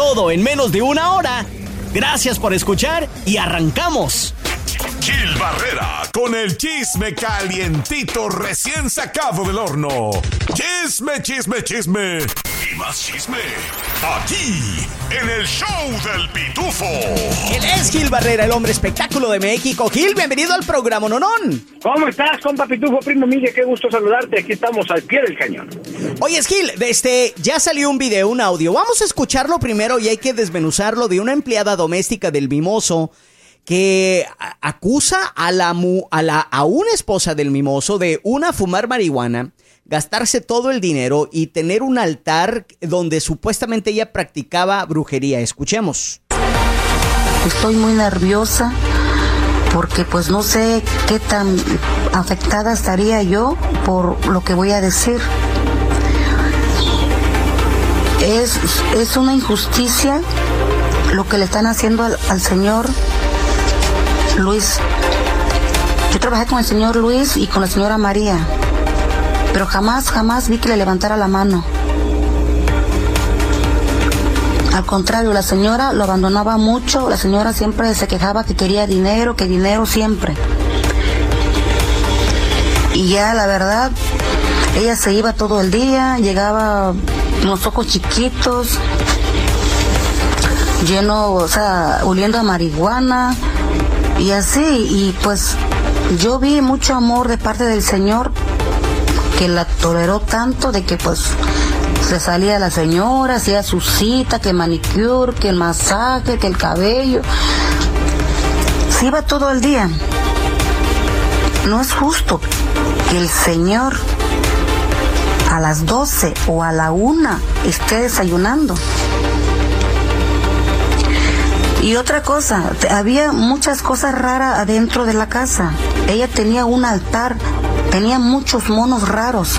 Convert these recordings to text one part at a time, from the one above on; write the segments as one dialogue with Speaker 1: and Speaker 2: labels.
Speaker 1: Todo en menos de una hora. Gracias por escuchar y arrancamos.
Speaker 2: Gil Barrera con el chisme calientito recién sacado del horno. Chisme, chisme, chisme. Y más chisme. Aquí, en el show del pitufo.
Speaker 1: Él es Gil Barrera, el hombre espectáculo de México. Gil, bienvenido al programa Nonón.
Speaker 3: ¿Cómo estás, compa Pitufo, primo Miguel? Qué gusto saludarte. Aquí estamos al pie del cañón.
Speaker 1: Oye, Gil, este, ya salió un video, un audio. Vamos a escucharlo primero y hay que desmenuzarlo de una empleada doméstica del Mimoso que acusa a la, a la a una esposa del mimoso de una fumar marihuana, gastarse todo el dinero y tener un altar donde supuestamente ella practicaba brujería. Escuchemos.
Speaker 4: Estoy muy nerviosa porque pues no sé qué tan afectada estaría yo por lo que voy a decir. Es, es una injusticia lo que le están haciendo al, al Señor Luis. Yo trabajé con el señor Luis y con la señora María, pero jamás, jamás vi que le levantara la mano. Al contrario, la señora lo abandonaba mucho, la señora siempre se quejaba que quería dinero, que dinero siempre. Y ya la verdad, ella se iba todo el día, llegaba unos ojos chiquitos, lleno, o sea, oliendo a marihuana, y así, y pues yo vi mucho amor de parte del Señor que la toleró tanto de que pues se salía la señora, hacía su cita, que manicure, que el masaje, que el cabello. Se iba todo el día. No es justo que el Señor a las 12 o a la una esté desayunando. Y otra cosa, había muchas cosas raras adentro de la casa. Ella tenía un altar, tenía muchos monos raros.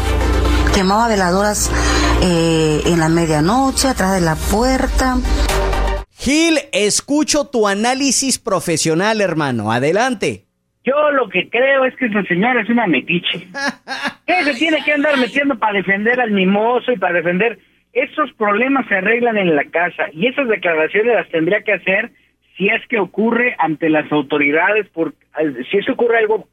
Speaker 4: Quemaba veladoras eh, en la medianoche, atrás de la puerta.
Speaker 1: Gil, escucho tu análisis profesional, hermano. Adelante.
Speaker 3: Yo lo que creo es que esa señora es una metiche. ¿Qué se tiene que andar metiendo para defender al mimoso y para defender esos problemas se arreglan en la casa y esas declaraciones las tendría que hacer si es que ocurre ante las autoridades, por, si es que ocurre algo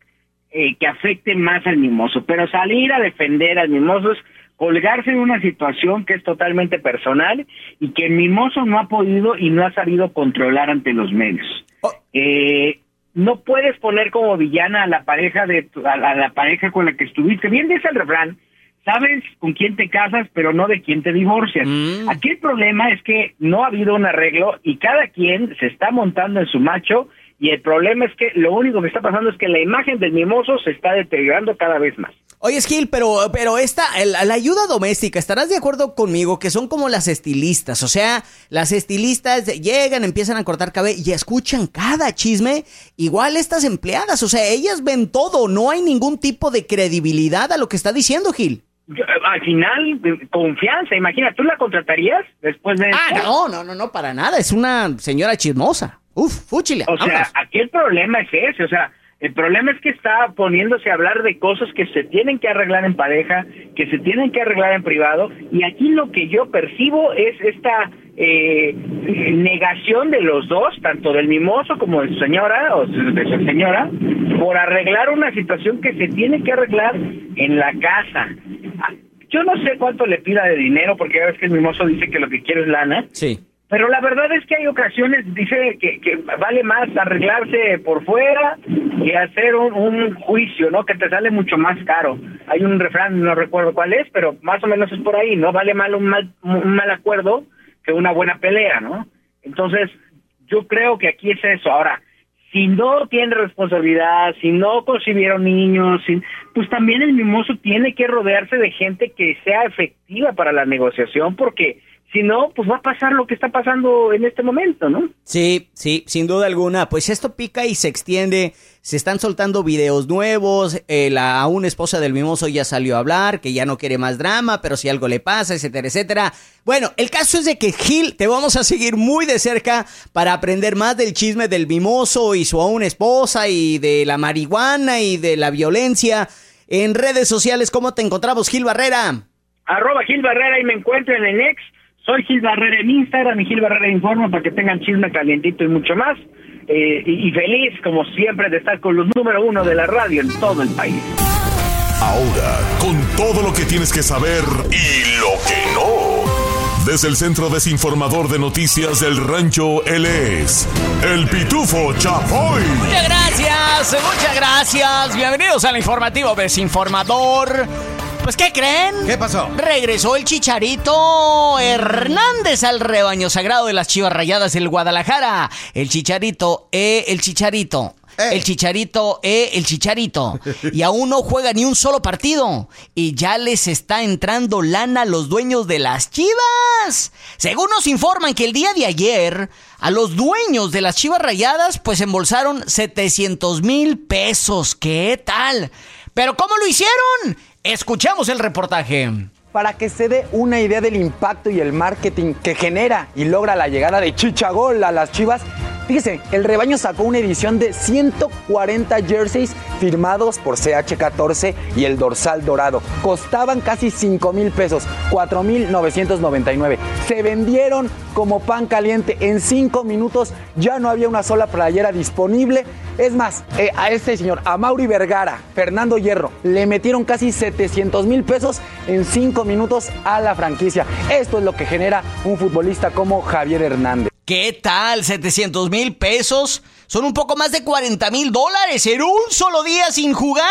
Speaker 3: eh, que afecte más al mimoso. Pero salir a defender al mimoso es colgarse en una situación que es totalmente personal y que el mimoso no ha podido y no ha sabido controlar ante los medios. Oh. Eh, no puedes poner como villana a la pareja de a, la pareja con la que estuviste. Bien dice el refrán, sabes con quién te casas, pero no de quién te divorcias. Mm. Aquí el problema es que no ha habido un arreglo y cada quien se está montando en su macho y el problema es que lo único que está pasando es que la imagen del mimoso se está deteriorando cada vez más.
Speaker 1: Oye, Gil, pero, pero esta, la ayuda doméstica, ¿estarás de acuerdo conmigo que son como las estilistas? O sea, las estilistas llegan, empiezan a cortar cabello y escuchan cada chisme. Igual estas empleadas, o sea, ellas ven todo, no hay ningún tipo de credibilidad a lo que está diciendo Gil
Speaker 3: al final, confianza, imagina, ¿tú la contratarías después de
Speaker 1: Ah, no, no, no, no, para nada, es una señora chismosa. Uf, fúchile.
Speaker 3: O sea, aquí el problema es ese, o sea, el problema es que está poniéndose a hablar de cosas que se tienen que arreglar en pareja, que se tienen que arreglar en privado, y aquí lo que yo percibo es esta eh, negación de los dos, tanto del mimoso como de su señora o de su señora, por arreglar una situación que se tiene que arreglar en la casa. Yo no sé cuánto le pida de dinero, porque ya ves que el mimoso dice que lo que quiere es lana.
Speaker 1: Sí.
Speaker 3: Pero la verdad es que hay ocasiones, dice que, que vale más arreglarse por fuera que hacer un, juicio, ¿no? Que te sale mucho más caro. Hay un refrán, no recuerdo cuál es, pero más o menos es por ahí, ¿no? Vale mal un mal, un mal acuerdo que una buena pelea, ¿no? Entonces, yo creo que aquí es eso. Ahora, si no tiene responsabilidad, si no concibieron niños, pues también el mimoso tiene que rodearse de gente que sea efectiva para la negociación, porque Si no, pues va a pasar lo que está pasando en este momento, ¿no?
Speaker 1: Sí, sí, sin duda alguna. Pues esto pica y se extiende. Se están soltando videos nuevos. Eh, la una esposa del mimoso ya salió a hablar, que ya no quiere más drama, pero si algo le pasa, etcétera, etcétera. Bueno, el caso es de que Gil, te vamos a seguir muy de cerca para aprender más del chisme del mimoso y su aún esposa y de la marihuana y de la violencia. En redes sociales, ¿cómo te encontramos, Gil Barrera?
Speaker 3: Arroba Gil Barrera y me encuentran en X soy Gil Barrera en Instagram y Gil Barrera Informa para que tengan chisme calientito y mucho más. Eh, y, feliz, como siempre, de estar con los número uno de la radio en todo el país.
Speaker 2: Ahora, con todo lo que tienes que saber y lo que no. Desde el Centro Desinformador de Noticias del Rancho, él es el Pitufo Chapoy.
Speaker 1: Muchas gracias, muchas gracias. Bienvenidos al informativo Desinformador. Pues, ¿qué creen?
Speaker 5: ¿Qué pasó?
Speaker 1: Regresó el Chicharito Hernández al rebaño sagrado de las Chivas Rayadas del Guadalajara. El Chicharito, eh, el Chicharito. Eh. El chicharito, eh, el chicharito. Y aún no juega ni un solo partido. Y ya les está entrando lana a los dueños de las chivas. Según nos informan que el día de ayer, a los dueños de las chivas rayadas, pues embolsaron 700 mil pesos. ¿Qué tal? Pero ¿cómo lo hicieron? Escuchamos el reportaje.
Speaker 6: Para que se dé una idea del impacto y el marketing que genera y logra la llegada de Chichagol a las Chivas, Fíjese, el rebaño sacó una edición de 140 jerseys firmados por CH14 y el dorsal dorado. Costaban casi 5 mil pesos, 4 mil 999. Se vendieron como pan caliente. En 5 minutos ya no había una sola playera disponible. Es más, eh, a este señor, a Mauri Vergara, Fernando Hierro, le metieron casi 700 mil pesos en 5 minutos a la franquicia. Esto es lo que genera un futbolista como Javier Hernández.
Speaker 1: ¿Qué tal? 700 mil pesos. Son un poco más de 40 mil dólares en un solo día sin jugar.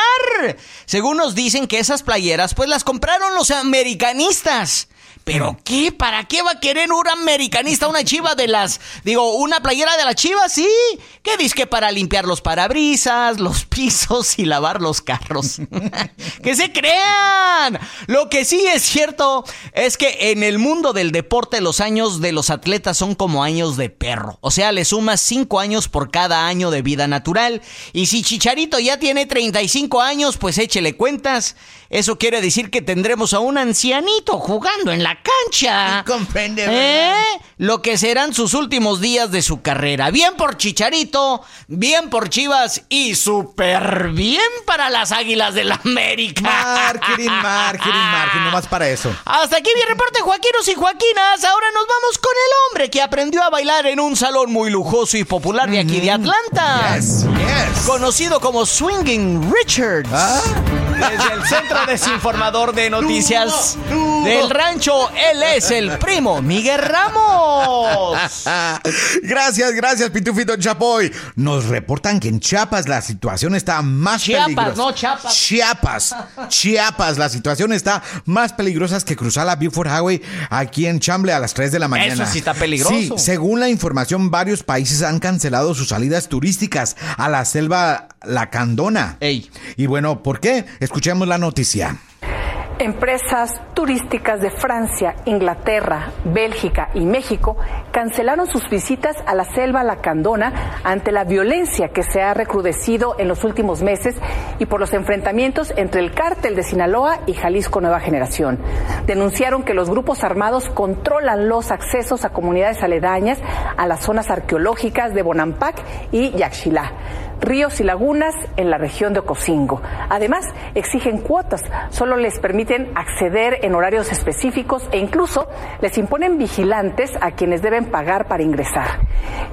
Speaker 1: Según nos dicen que esas playeras pues las compraron los americanistas. ¿Pero qué? ¿Para qué va a querer un americanista una chiva de las... Digo, una playera de la chiva? Sí. ¿Qué dice que para limpiar los parabrisas, los pisos y lavar los carros? ¡Que se crean! Lo que sí es cierto es que en el mundo del deporte los años de los atletas son como años de perro. O sea, le sumas 5 años por cada año de vida natural. Y si Chicharito ya tiene 35 años, pues échele cuentas. Eso quiere decir que tendremos a un ancianito jugando en la cancha.
Speaker 5: Comprende,
Speaker 1: ¿Eh? Lo que serán sus últimos días de su carrera. Bien por Chicharito, bien por Chivas y súper bien para las Águilas del la América.
Speaker 5: Marketing, marketing, marketing, nomás para eso.
Speaker 1: Hasta aquí mi reporte, Joaquinos y Joaquinas. Ahora nos vamos con el hombre que aprendió a bailar en un salón muy lujoso y popular de aquí de Atlanta.
Speaker 5: Yes, yes.
Speaker 1: Conocido como Swinging Richards.
Speaker 5: ¿Ah?
Speaker 1: Desde el Centro Desinformador de Noticias del Rancho, él es el primo Miguel Ramos.
Speaker 5: gracias, gracias, Pitufito Chapoy. Nos reportan que en Chiapas la situación está más
Speaker 1: Chiapas,
Speaker 5: peligrosa.
Speaker 1: no Chiapas.
Speaker 5: Chiapas, Chiapas, la situación está más peligrosa que cruzar la Buford Highway aquí en Chamble a las 3 de la mañana.
Speaker 1: Eso sí está peligroso.
Speaker 5: Sí, según la información, varios países han cancelado sus salidas turísticas a la selva Lacandona.
Speaker 1: Ey.
Speaker 5: Y bueno, ¿por qué? Escuchemos la noticia.
Speaker 7: Empresas turísticas de Francia, Inglaterra, Bélgica y México cancelaron sus visitas a la selva lacandona ante la violencia que se ha recrudecido en los últimos meses y por los enfrentamientos entre el cártel de Sinaloa y Jalisco Nueva Generación. Denunciaron que los grupos armados controlan los accesos a comunidades aledañas a las zonas arqueológicas de Bonampak y Yaxchilá ríos y lagunas en la región de Ocosingo. Además, exigen cuotas, solo les permiten acceder en horarios específicos e incluso les imponen vigilantes a quienes deben pagar para ingresar.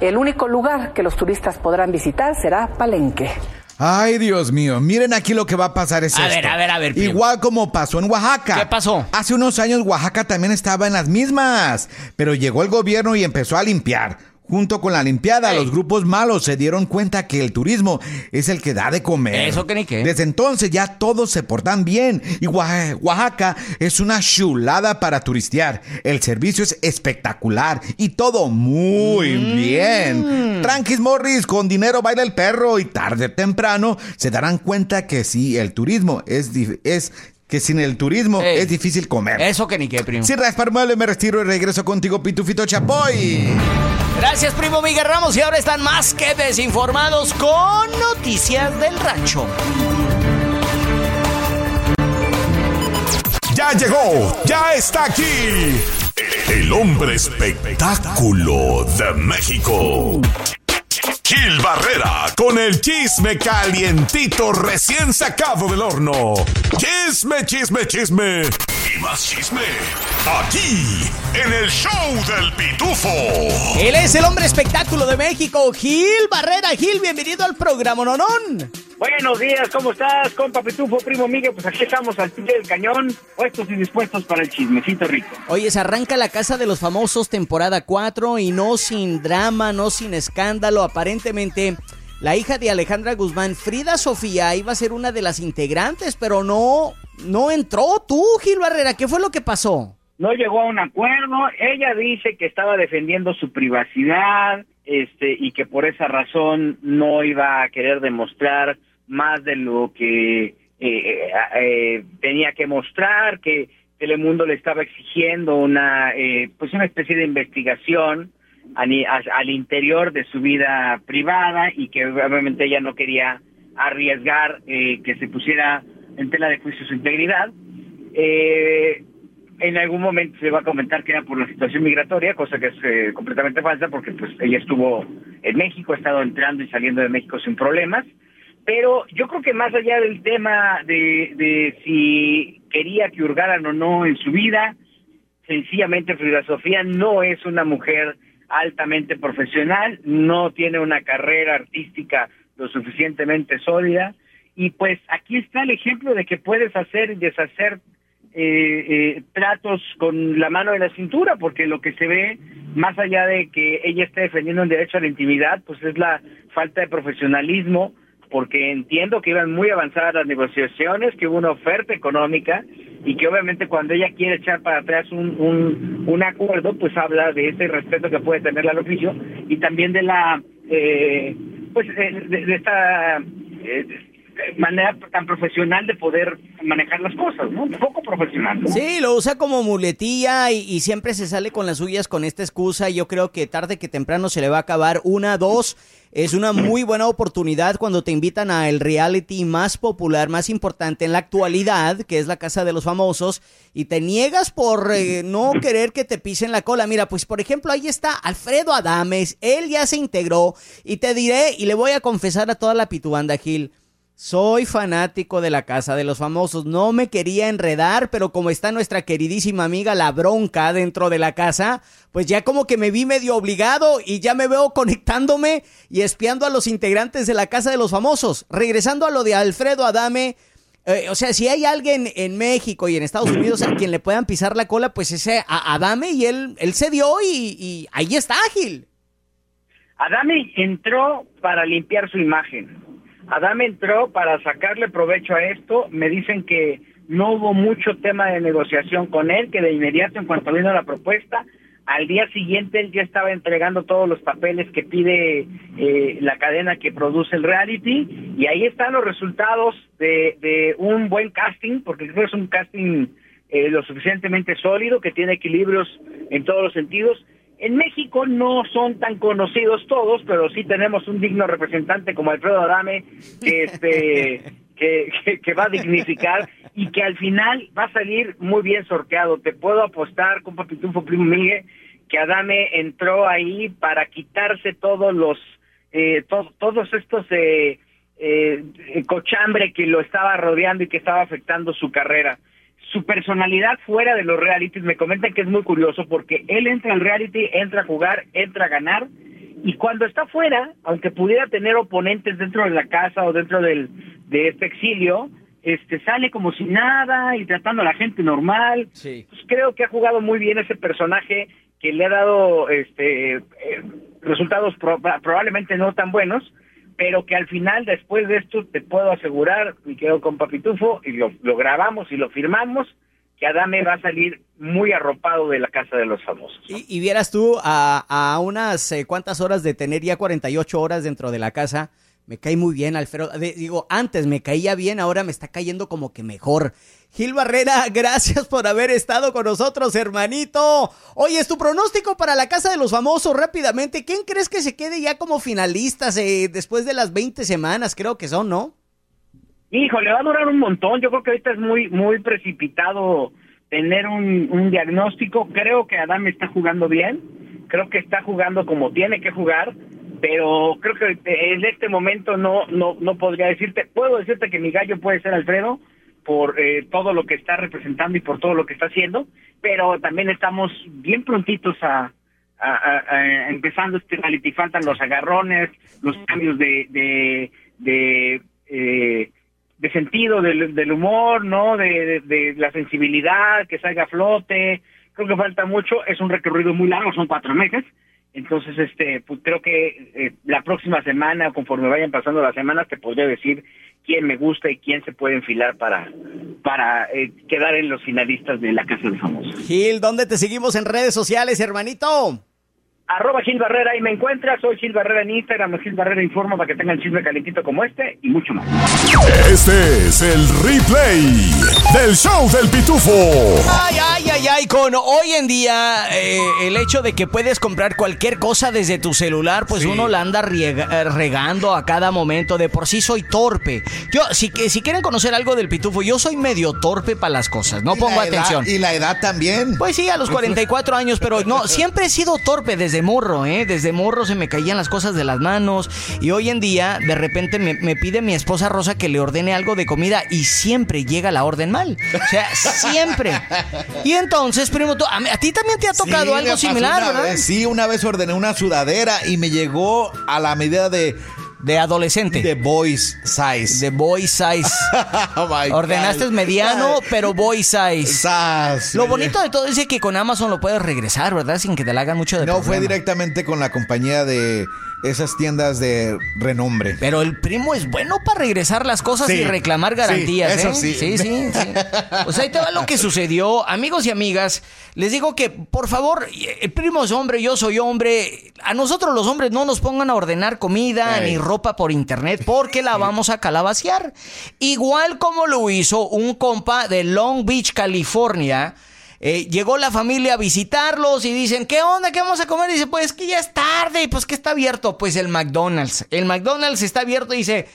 Speaker 7: El único lugar que los turistas podrán visitar será Palenque.
Speaker 5: Ay, Dios mío, miren aquí lo que va a pasar es
Speaker 1: A
Speaker 5: esto.
Speaker 1: ver, a ver, a ver, primo.
Speaker 5: Igual como pasó en Oaxaca.
Speaker 1: ¿Qué pasó?
Speaker 5: Hace unos años Oaxaca también estaba en las mismas, pero llegó el gobierno y empezó a limpiar. Junto con la limpiada, los grupos malos se dieron cuenta que el turismo es el que da de comer.
Speaker 1: Eso que ni qué.
Speaker 5: Desde entonces ya todos se portan bien y Oaxa- Oaxaca es una chulada para turistear. El servicio es espectacular y todo muy
Speaker 1: Mm.
Speaker 5: bien. Tranquis Morris, con dinero baila el perro y tarde o temprano se darán cuenta que sí, el turismo es, es que sin el turismo es difícil comer.
Speaker 1: Eso que ni qué, primo.
Speaker 5: Sin raspar mueble me retiro y regreso contigo, Pitufito Chapoy.
Speaker 1: Gracias, primo Miguel Ramos. Y ahora están más que desinformados con noticias del rancho.
Speaker 2: Ya llegó, ya está aquí. El hombre espectáculo de México. Gil Barrera con el chisme calientito recién sacado del horno. Chisme, chisme, chisme. Y más chisme. Aquí, en el show del pitufo.
Speaker 1: Él es el hombre espectáculo de México, Gil Barrera. Gil, bienvenido al programa Nonón.
Speaker 3: Buenos días, ¿cómo estás, compa Pitufo, primo Miguel? Pues aquí estamos al pie del cañón, puestos y dispuestos para el chismecito rico.
Speaker 1: Oye, se arranca la Casa de los Famosos temporada 4 y no sin drama, no sin escándalo. Aparentemente, la hija de Alejandra Guzmán, Frida Sofía, iba a ser una de las integrantes, pero no, no entró tú, Gil Barrera. ¿Qué fue lo que pasó?
Speaker 3: No llegó a un acuerdo. Ella dice que estaba defendiendo su privacidad, este, y que por esa razón no iba a querer demostrar más de lo que eh, eh, eh, tenía que mostrar, que Telemundo le estaba exigiendo una, pues una especie de investigación al interior de su vida privada y que obviamente ella no quería arriesgar que se pusiera en tela de juicio su integridad. En algún momento se va a comentar que era por la situación migratoria, cosa que es completamente falsa porque pues ella estuvo en México, ha estado entrando y saliendo de México sin problemas. Pero yo creo que más allá del tema de, de si quería que hurgaran o no en su vida, sencillamente Frida Sofía no es una mujer altamente profesional, no tiene una carrera artística lo suficientemente sólida y pues aquí está el ejemplo de que puedes hacer y deshacer eh, eh, tratos con la mano en la cintura, porque lo que se ve, más allá de que ella esté defendiendo el derecho a la intimidad, pues es la falta de profesionalismo, porque entiendo que iban muy avanzadas las negociaciones, que hubo una oferta económica y que obviamente cuando ella quiere echar para atrás un, un, acuerdo, pues habla de ese respeto que puede tener al oficio y también de la, eh, pues eh, de, esta eh, manera tan profesional de poder manejar las cosas, ¿no? Un poco profesional.
Speaker 1: Sí, lo usa como muletilla y, siempre se sale con las suyas con esta excusa. Yo creo que tarde que temprano se le va a acabar una, dos es una muy buena oportunidad cuando te invitan a el reality más popular, más importante en la actualidad, que es la Casa de los Famosos, y te niegas por eh, no querer que te pisen la cola. Mira, pues por ejemplo, ahí está Alfredo Adames, él ya se integró, y te diré, y le voy a confesar a toda la pituanda, Gil, soy fanático de la Casa de los Famosos. No me quería enredar, pero como está nuestra queridísima amiga La Bronca dentro de la casa, pues ya como que me vi medio obligado y ya me veo conectándome y espiando a los integrantes de la Casa de los Famosos. Regresando a lo de Alfredo Adame, eh, o sea, si hay alguien en México y en Estados Unidos a quien le puedan pisar la cola, pues ese Adame y él, él se dio y, y ahí está ágil.
Speaker 3: Adame entró para limpiar su imagen Adam entró para sacarle provecho a esto. Me dicen que no hubo mucho tema de negociación con él, que de inmediato, en cuanto vino la propuesta, al día siguiente él ya estaba entregando todos los papeles que pide eh, la cadena que produce el reality y ahí están los resultados de, un buen casting, porque creo que es un casting eh, lo suficientemente sólido, que tiene equilibrios en todos los sentidos en México no son tan conocidos todos, pero sí tenemos un digno representante como Alfredo Adame que este que, va a dignificar y que al final va a salir muy bien sorteado. Te puedo apostar con Papitufo Primo Miguel que Adame entró ahí para quitarse todos los eh, todos estos eh, eh, cochambre que lo estaba rodeando y que estaba afectando su carrera su personalidad fuera de los realities me comentan que es muy curioso porque él entra al reality, entra a jugar, entra a ganar y cuando está fuera, aunque pudiera tener oponentes dentro de la casa o dentro del, de este exilio, este sale como si nada y tratando a la gente normal. Sí. Pues creo que ha jugado muy bien ese personaje que le ha dado este eh, resultados probablemente no tan buenos, pero que al final, después de esto, te puedo asegurar, y quedo con Papitufo, y lo, grabamos y lo firmamos, que Adame va a salir muy arropado de la casa de los famosos.
Speaker 1: Y, vieras tú, a, a unas eh, cuantas horas de tener ya 48 horas dentro de la casa, Me cae muy bien, Alfredo. digo, antes me caía bien, ahora me está cayendo como que mejor. Gil Barrera, gracias por haber estado con nosotros, hermanito. Oye, es tu pronóstico para la Casa de los Famosos rápidamente. ¿Quién crees que se quede ya como finalistas después de las 20 semanas? Creo que son, ¿no?
Speaker 3: Hijo, le va a durar un montón. Yo creo que ahorita es muy, muy precipitado tener un, un diagnóstico. Creo que Adam está jugando bien. Creo que está jugando como tiene que jugar pero creo que en este momento no no no podría decirte. Puedo decirte que mi gallo puede ser Alfredo por eh, todo lo que está representando y por todo lo que está haciendo pero también estamos bien prontitos a, a, empezando este reality faltan los agarrones los cambios de de de, eh, sentido del, del, humor no de, de, la sensibilidad que salga a flote. Creo que falta mucho es un recorrido muy largo son cuatro meses entonces, este, pues creo que eh, la próxima semana, conforme vayan pasando las semanas, te podría decir quién me gusta y quién se puede enfilar para, para eh, quedar en los finalistas de la Casa de Famosos.
Speaker 1: Gil, ¿dónde te seguimos en redes sociales, hermanito?
Speaker 3: Arroba Gil Barrera, ahí me encuentras. Soy Gil Barrera en Instagram, Gil Barrera Informa para que tengan chisme calentito como este y mucho más.
Speaker 2: Este es el replay del show del pitufo.
Speaker 1: Ay, ay, ay, ay, con hoy en día eh, el hecho de que puedes comprar cualquier cosa desde tu celular, pues uno la anda eh, regando a cada momento. De por sí soy torpe. Yo, si, si quieren conocer algo del pitufo, yo soy medio torpe para las cosas. No pongo atención.
Speaker 5: ¿Y la edad también?
Speaker 1: Pues sí, a los 44 años, pero no, siempre he sido torpe desde desde morro, ¿eh? Desde morro se me caían las cosas de las manos. Y hoy en día, de repente me, pide mi esposa Rosa que le ordene algo de comida y siempre llega la orden mal. O sea, siempre. Y entonces, primo, a, a, ti también te ha tocado algo similar, ¿verdad?
Speaker 5: sí, una vez ordené una sudadera y me llegó a la medida de
Speaker 1: de adolescente.
Speaker 5: De boys size.
Speaker 1: De boy size. oh Ordenaste mediano, pero boy size. Lo bonito de todo es que con Amazon lo puedes regresar, ¿verdad? Sin que te la hagan mucho de
Speaker 5: No, fue directamente con la compañía de esas tiendas de renombre.
Speaker 1: Pero el primo es bueno para regresar las cosas y reclamar garantías. Sí, eso ¿eh? sí. Sí, sí, sí. Pues ahí te va lo que sucedió. Amigos y amigas, les digo que, por favor, el primo es hombre, yo soy hombre. A nosotros los hombres no nos pongan a ordenar comida ni ropa por internet porque la vamos a calabaciar. Igual como lo hizo un compa de Long Beach, California eh, llegó la familia a visitarlos y dicen, ¿qué onda? ¿Qué vamos a comer? Y dice, pues que ya es tarde, y pues que está abierto. Pues el McDonald's. El McDonald's está abierto y dice,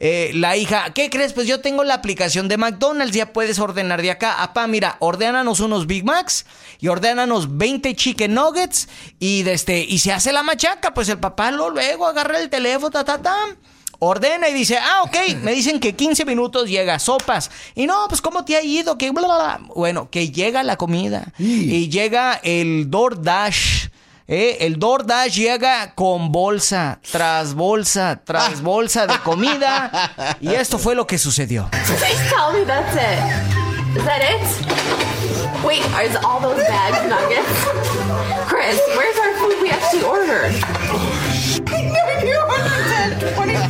Speaker 1: eh, la hija, ¿qué crees? Pues yo tengo la aplicación de McDonald's, ya puedes ordenar de acá. Apá, mira, ordénanos unos Big Macs y ordénanos 20 chicken nuggets y, este, y se hace la machaca. Pues el papá lo, luego agarra el teléfono, ta, ta, ta ordena y dice, ah, ok, me dicen que 15 minutos llega sopas. Y no, pues ¿cómo te ha ido? Que Bueno, que llega la comida y llega el DoorDash. ¿Eh? El DoorDash llega con bolsa, tras bolsa, tras bolsa de comida. y esto fue lo que sucedió. Please tell me that's it. Is that it? Wait, are all those bags nuggets? Chris, where's our food we actually ordered?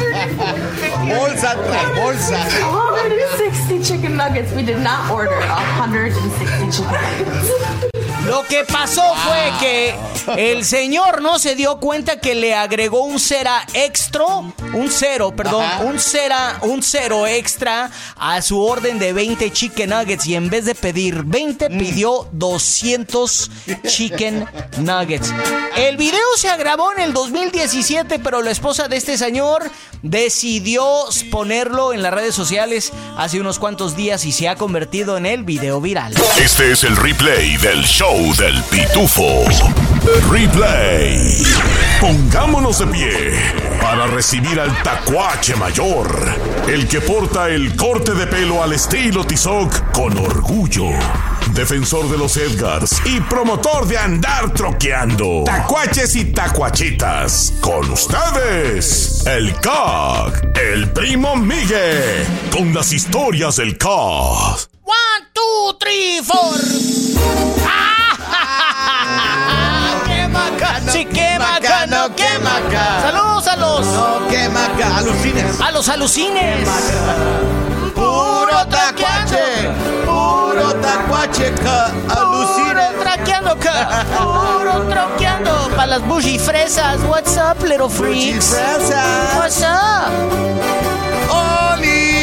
Speaker 5: Bolsa tras bolsa.
Speaker 7: 160 chicken nuggets. We did not order 160 chicken nuggets.
Speaker 1: Lo que pasó fue que el señor no se dio cuenta que le agregó un cera extra, un cero, perdón, un cera, un cero extra a su orden de 20 chicken nuggets y en vez de pedir 20 mm. pidió 200 chicken nuggets. El video se grabó en el 2017, pero la esposa de este señor decidió ponerlo en las redes sociales hace unos cuantos días y se ha convertido en el video viral.
Speaker 2: Este es el replay del show del pitufo. Replay. Pongámonos de pie para recibir al tacuache mayor, el que porta el corte de pelo al estilo Tizoc con orgullo. Defensor de los Edgars y promotor de andar troqueando. Tacuaches y tacuachitas. Con ustedes, el CAC, el primo Miguel, con las historias del CAC.
Speaker 1: One, two, three, four. ¡Ah! ¡Qué macano! Sí, qué macano, qué macano. Saludos a
Speaker 5: alucines.
Speaker 1: A los alucines.
Speaker 5: Puro tacuache, puro tacuache, ca, alucines.
Speaker 1: Puro traqueando, ca. Puro troqueando. Para las bougie fresas. What's up, little freaks?
Speaker 5: Fresas.
Speaker 1: What's up?
Speaker 5: ¡Oli!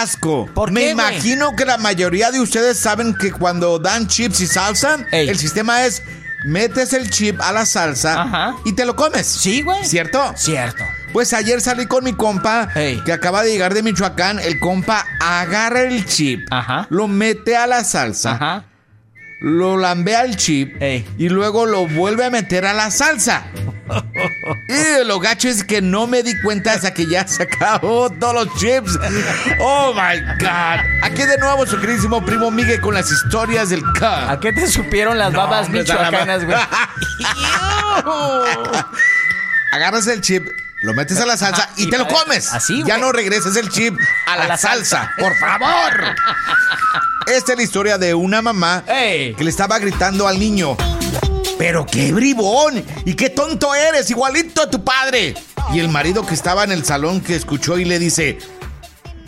Speaker 5: Asco!
Speaker 1: ¿Por
Speaker 5: Me
Speaker 1: qué,
Speaker 5: imagino que la mayoría de ustedes saben que cuando dan chips y salsa,
Speaker 1: Ey.
Speaker 5: el sistema es metes el chip a la salsa
Speaker 1: Ajá.
Speaker 5: y te lo comes.
Speaker 1: Sí, güey.
Speaker 5: ¿Cierto?
Speaker 1: Cierto.
Speaker 5: Pues ayer salí con mi compa
Speaker 1: Ey.
Speaker 5: que acaba de llegar de Michoacán. El compa agarra el chip,
Speaker 1: Ajá.
Speaker 5: lo mete a la salsa,
Speaker 1: Ajá.
Speaker 5: Lo lambea el chip
Speaker 1: Ey.
Speaker 5: y luego lo vuelve a meter a la salsa. y lo gacho es que no me di cuenta hasta que ya se acabó todos los chips. Oh my God. Aquí de nuevo su queridísimo primo Miguel con las historias del
Speaker 1: ¿A
Speaker 5: K.
Speaker 1: qué te supieron las
Speaker 5: No,
Speaker 1: babas michoacanas, güey?
Speaker 5: Agarras el chip. Lo metes a la salsa
Speaker 1: Ajá,
Speaker 5: y,
Speaker 1: y
Speaker 5: te lo comes.
Speaker 1: así,
Speaker 5: Ya no regresas el chip a, la,
Speaker 1: la
Speaker 5: salsa.
Speaker 1: salsa.
Speaker 5: Por favor. Esta es la historia de una mamá
Speaker 1: Ey.
Speaker 5: que le estaba gritando al niño. Pero qué bribón y qué tonto eres, igualito a tu padre. Y el marido que estaba en el salón que escuchó y le dice,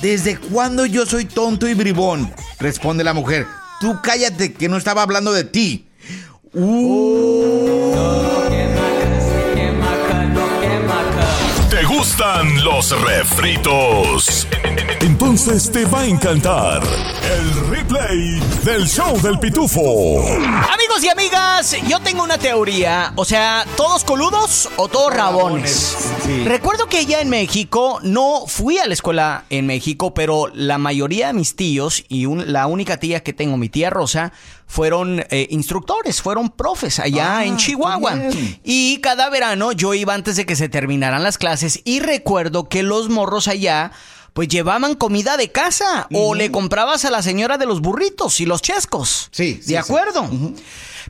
Speaker 5: ¿desde cuándo yo soy tonto y bribón? Responde la mujer, tú cállate que no estaba hablando de ti.
Speaker 2: ¿Te gustan los refritos? Entonces te va a encantar el replay del show del pitufo.
Speaker 1: Amigos y amigas, yo tengo una teoría. O sea, ¿todos coludos o todos rabones?
Speaker 5: Sí.
Speaker 1: Recuerdo que ya en México, no fui a la escuela en México, pero la mayoría de mis tíos y un- la única tía que tengo, mi tía Rosa, fueron eh, instructores, fueron profes allá
Speaker 5: Ah,
Speaker 1: en Chihuahua.
Speaker 5: bien.
Speaker 1: Y cada verano yo iba antes de que se terminaran las clases y recuerdo que los morros allá pues llevaban comida de casa o le comprabas a la señora de los burritos y los chescos.
Speaker 5: Sí, sí,
Speaker 1: De
Speaker 5: sí.
Speaker 1: acuerdo.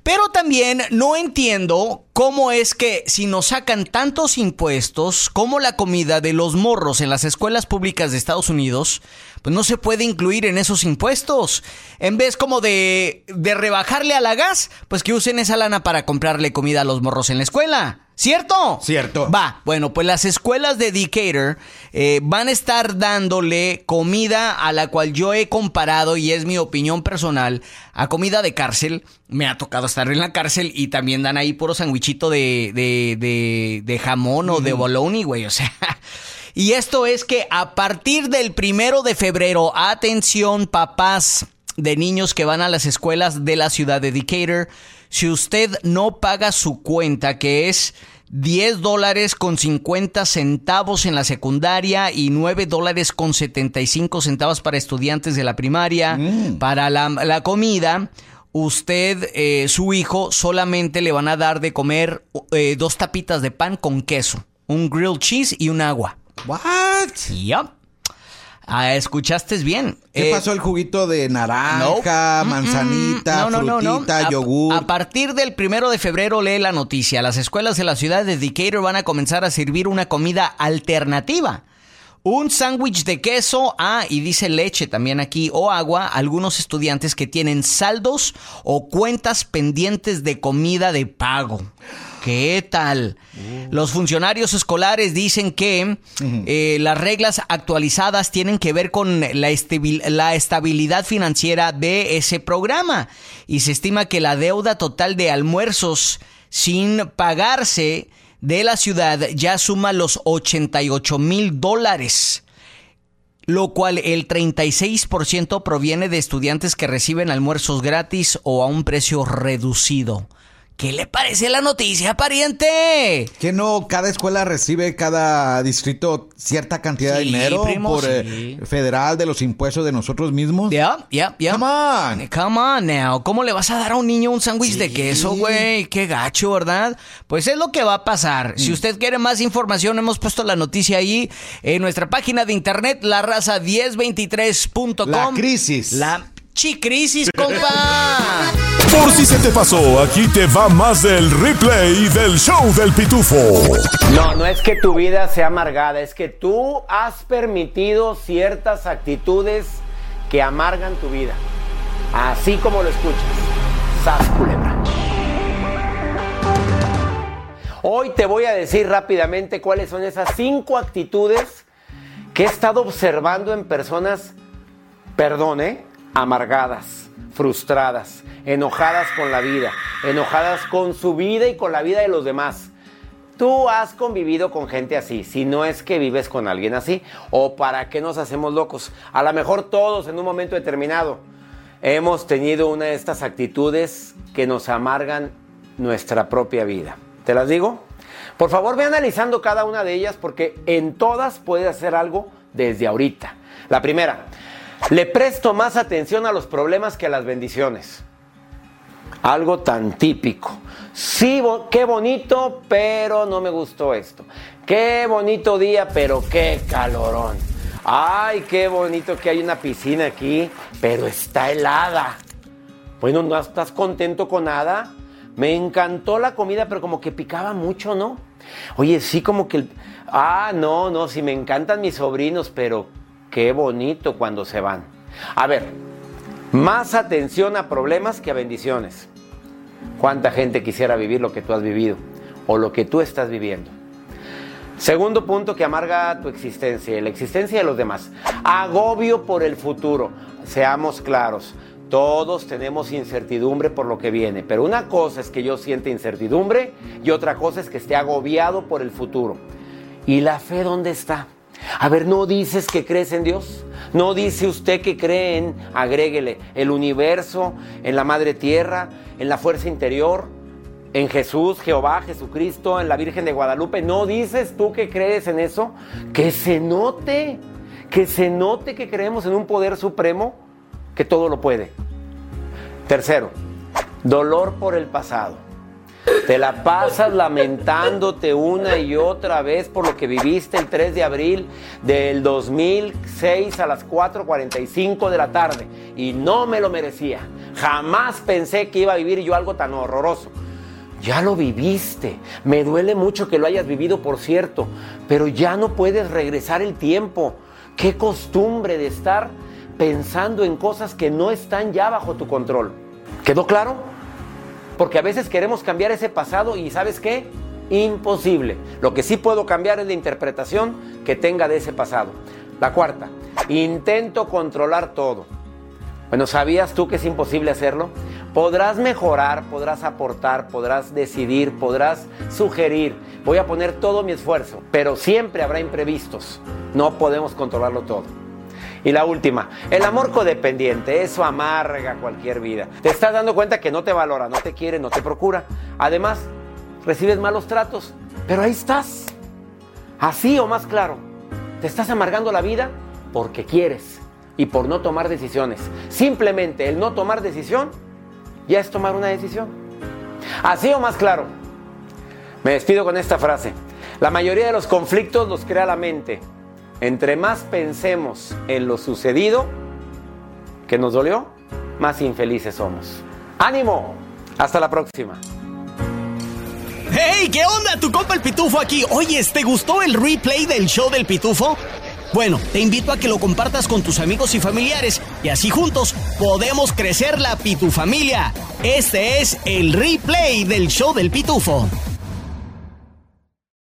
Speaker 1: Pero también no entiendo cómo es que si nos sacan tantos impuestos como la comida de los morros en las escuelas públicas de Estados Unidos, pues no se puede incluir en esos impuestos. En vez como de, de rebajarle a la gas, pues que usen esa lana para comprarle comida a los morros en la escuela. ¿Cierto?
Speaker 5: Cierto.
Speaker 1: Va, bueno, pues las escuelas de Decatur eh, van a estar dándole comida a la cual yo he comparado, y es mi opinión personal, a comida de cárcel. Me ha tocado estar en la cárcel y también dan ahí puro sandwichito de, de, de, de jamón o de bologna, güey, o sea... Y esto es que a partir del primero de febrero, atención papás de niños que van a las escuelas de la ciudad de Decatur, si usted no paga su cuenta, que es 10 dólares con 50 centavos en la secundaria y 9 dólares con 75 centavos para estudiantes de la primaria, para la, la comida, usted, eh, su hijo, solamente le van a dar de comer eh, dos tapitas de pan con queso, un grilled cheese y un agua.
Speaker 5: What?
Speaker 1: Yup. Ah, escuchaste bien.
Speaker 5: ¿Qué
Speaker 1: Eh,
Speaker 5: pasó el juguito de naranja,
Speaker 1: no.
Speaker 5: manzanita,
Speaker 1: No, no, no, no.
Speaker 5: frutita,
Speaker 1: A-
Speaker 5: yogur?
Speaker 1: A, partir del primero de febrero lee la noticia. Las escuelas de la ciudad de Decatur van a comenzar a servir una comida alternativa. Un sándwich de queso, ah, y dice leche también aquí, o agua, a algunos estudiantes que tienen saldos o cuentas pendientes de comida de pago. ¿Qué tal? Los funcionarios escolares dicen que eh, las reglas actualizadas tienen que ver con la, estabil- la estabilidad financiera de ese programa y se estima que la deuda total de almuerzos sin pagarse de la ciudad ya suma los 88 mil dólares lo cual el 36% proviene de estudiantes que reciben almuerzos gratis o a un precio reducido. ¿Qué le parece la noticia, pariente?
Speaker 5: Que no, cada escuela recibe, cada distrito, cierta cantidad de dinero
Speaker 1: primo,
Speaker 5: por eh, federal de los impuestos de nosotros mismos.
Speaker 1: Ya, ya, ya.
Speaker 5: Come on.
Speaker 1: Come on now. ¿Cómo le vas a dar a un niño un sándwich de queso, güey? Qué gacho, ¿verdad? Pues es lo que va a pasar.
Speaker 5: Mm.
Speaker 1: Si usted quiere más información, hemos puesto la noticia ahí en nuestra página de internet, laraza1023.com.
Speaker 5: La crisis.
Speaker 1: La chicrisis, compa.
Speaker 2: Por si se te pasó, aquí te va más del replay del show del pitufo.
Speaker 8: No, no es que tu vida sea amargada, es que tú has permitido ciertas actitudes que amargan tu vida. Así como lo escuchas. ¡Sas, culebra! Hoy te voy a decir rápidamente cuáles son esas cinco actitudes que he estado observando en personas, perdón, ¿eh? amargadas, frustradas, enojadas con la vida, enojadas con su vida y con la vida de los demás. Tú has convivido con gente así, si no es que vives con alguien así, o para qué nos hacemos locos. A lo mejor todos en un momento determinado hemos tenido una de estas actitudes que nos amargan nuestra propia vida. ¿Te las digo? Por favor, ve analizando cada una de ellas porque en todas puedes hacer algo desde ahorita. La primera, le presto más atención a los problemas que a las bendiciones. Algo tan típico. Sí, qué bonito, pero no me gustó esto. Qué bonito día, pero qué calorón. Ay, qué bonito que hay una piscina aquí, pero está helada. Bueno, ¿no estás contento con nada? Me encantó la comida, pero como que picaba mucho, ¿no? Oye, sí, como que... Ah, no, no, sí me encantan mis sobrinos, pero qué bonito cuando se van. A ver, más atención a problemas que a bendiciones. ¿Cuánta gente quisiera vivir lo que tú has vivido o lo que tú estás viviendo? Segundo punto que amarga tu existencia, la existencia de los demás. Agobio por el futuro. Seamos claros, todos tenemos incertidumbre por lo que viene, pero una cosa es que yo siente incertidumbre y otra cosa es que esté agobiado por el futuro. ¿Y la fe dónde está? A ver, ¿no dices que crees en Dios? ¿No dice usted que cree en, el universo, en la madre tierra, en la fuerza interior, en Jesús, Jehová, Jesucristo, en la Virgen de Guadalupe? ¿No dices tú que crees en eso? Que se note, que se note que creemos en un poder supremo que todo lo puede. Tercero, dolor por el pasado. Te la pasas lamentándote una y otra vez por lo que viviste el 3 de abril del 2006 a las 4.45 de la tarde. Y no me lo merecía. Jamás pensé que iba a vivir yo algo tan horroroso. Ya lo viviste. Me duele mucho que lo hayas vivido, por cierto. Pero ya no puedes regresar el tiempo. Qué costumbre de estar pensando en cosas que no están ya bajo tu control. ¿Quedó claro? Porque a veces queremos cambiar ese pasado y ¿sabes qué? Imposible. Lo que sí puedo cambiar es la interpretación que tenga de ese pasado. La cuarta, intento controlar todo. Bueno, ¿sabías tú que es imposible hacerlo? Podrás mejorar, podrás aportar, podrás decidir, podrás sugerir. Voy a poner todo mi esfuerzo, pero siempre habrá imprevistos. No podemos controlarlo todo. Y la última, el amor codependiente, eso amarga cualquier vida. Te estás dando cuenta que no te valora, no te quiere, no te procura. Además, recibes malos tratos, pero ahí estás. Así o más claro, te estás amargando la vida porque quieres y por no tomar decisiones. Simplemente el no tomar decisión ya es tomar una decisión. Así o más claro. Me despido con esta frase. La mayoría de los conflictos los crea la mente entre más pensemos en lo sucedido que nos dolió, más infelices somos. ¡Ánimo! Hasta la próxima.
Speaker 1: ¡Hey! ¿Qué onda? Tu compa el Pitufo aquí. Oye, ¿te gustó el replay del show del Pitufo? Bueno, te invito a que lo compartas con tus amigos y familiares y así juntos podemos crecer la Pitufamilia. Este es el replay del show del Pitufo.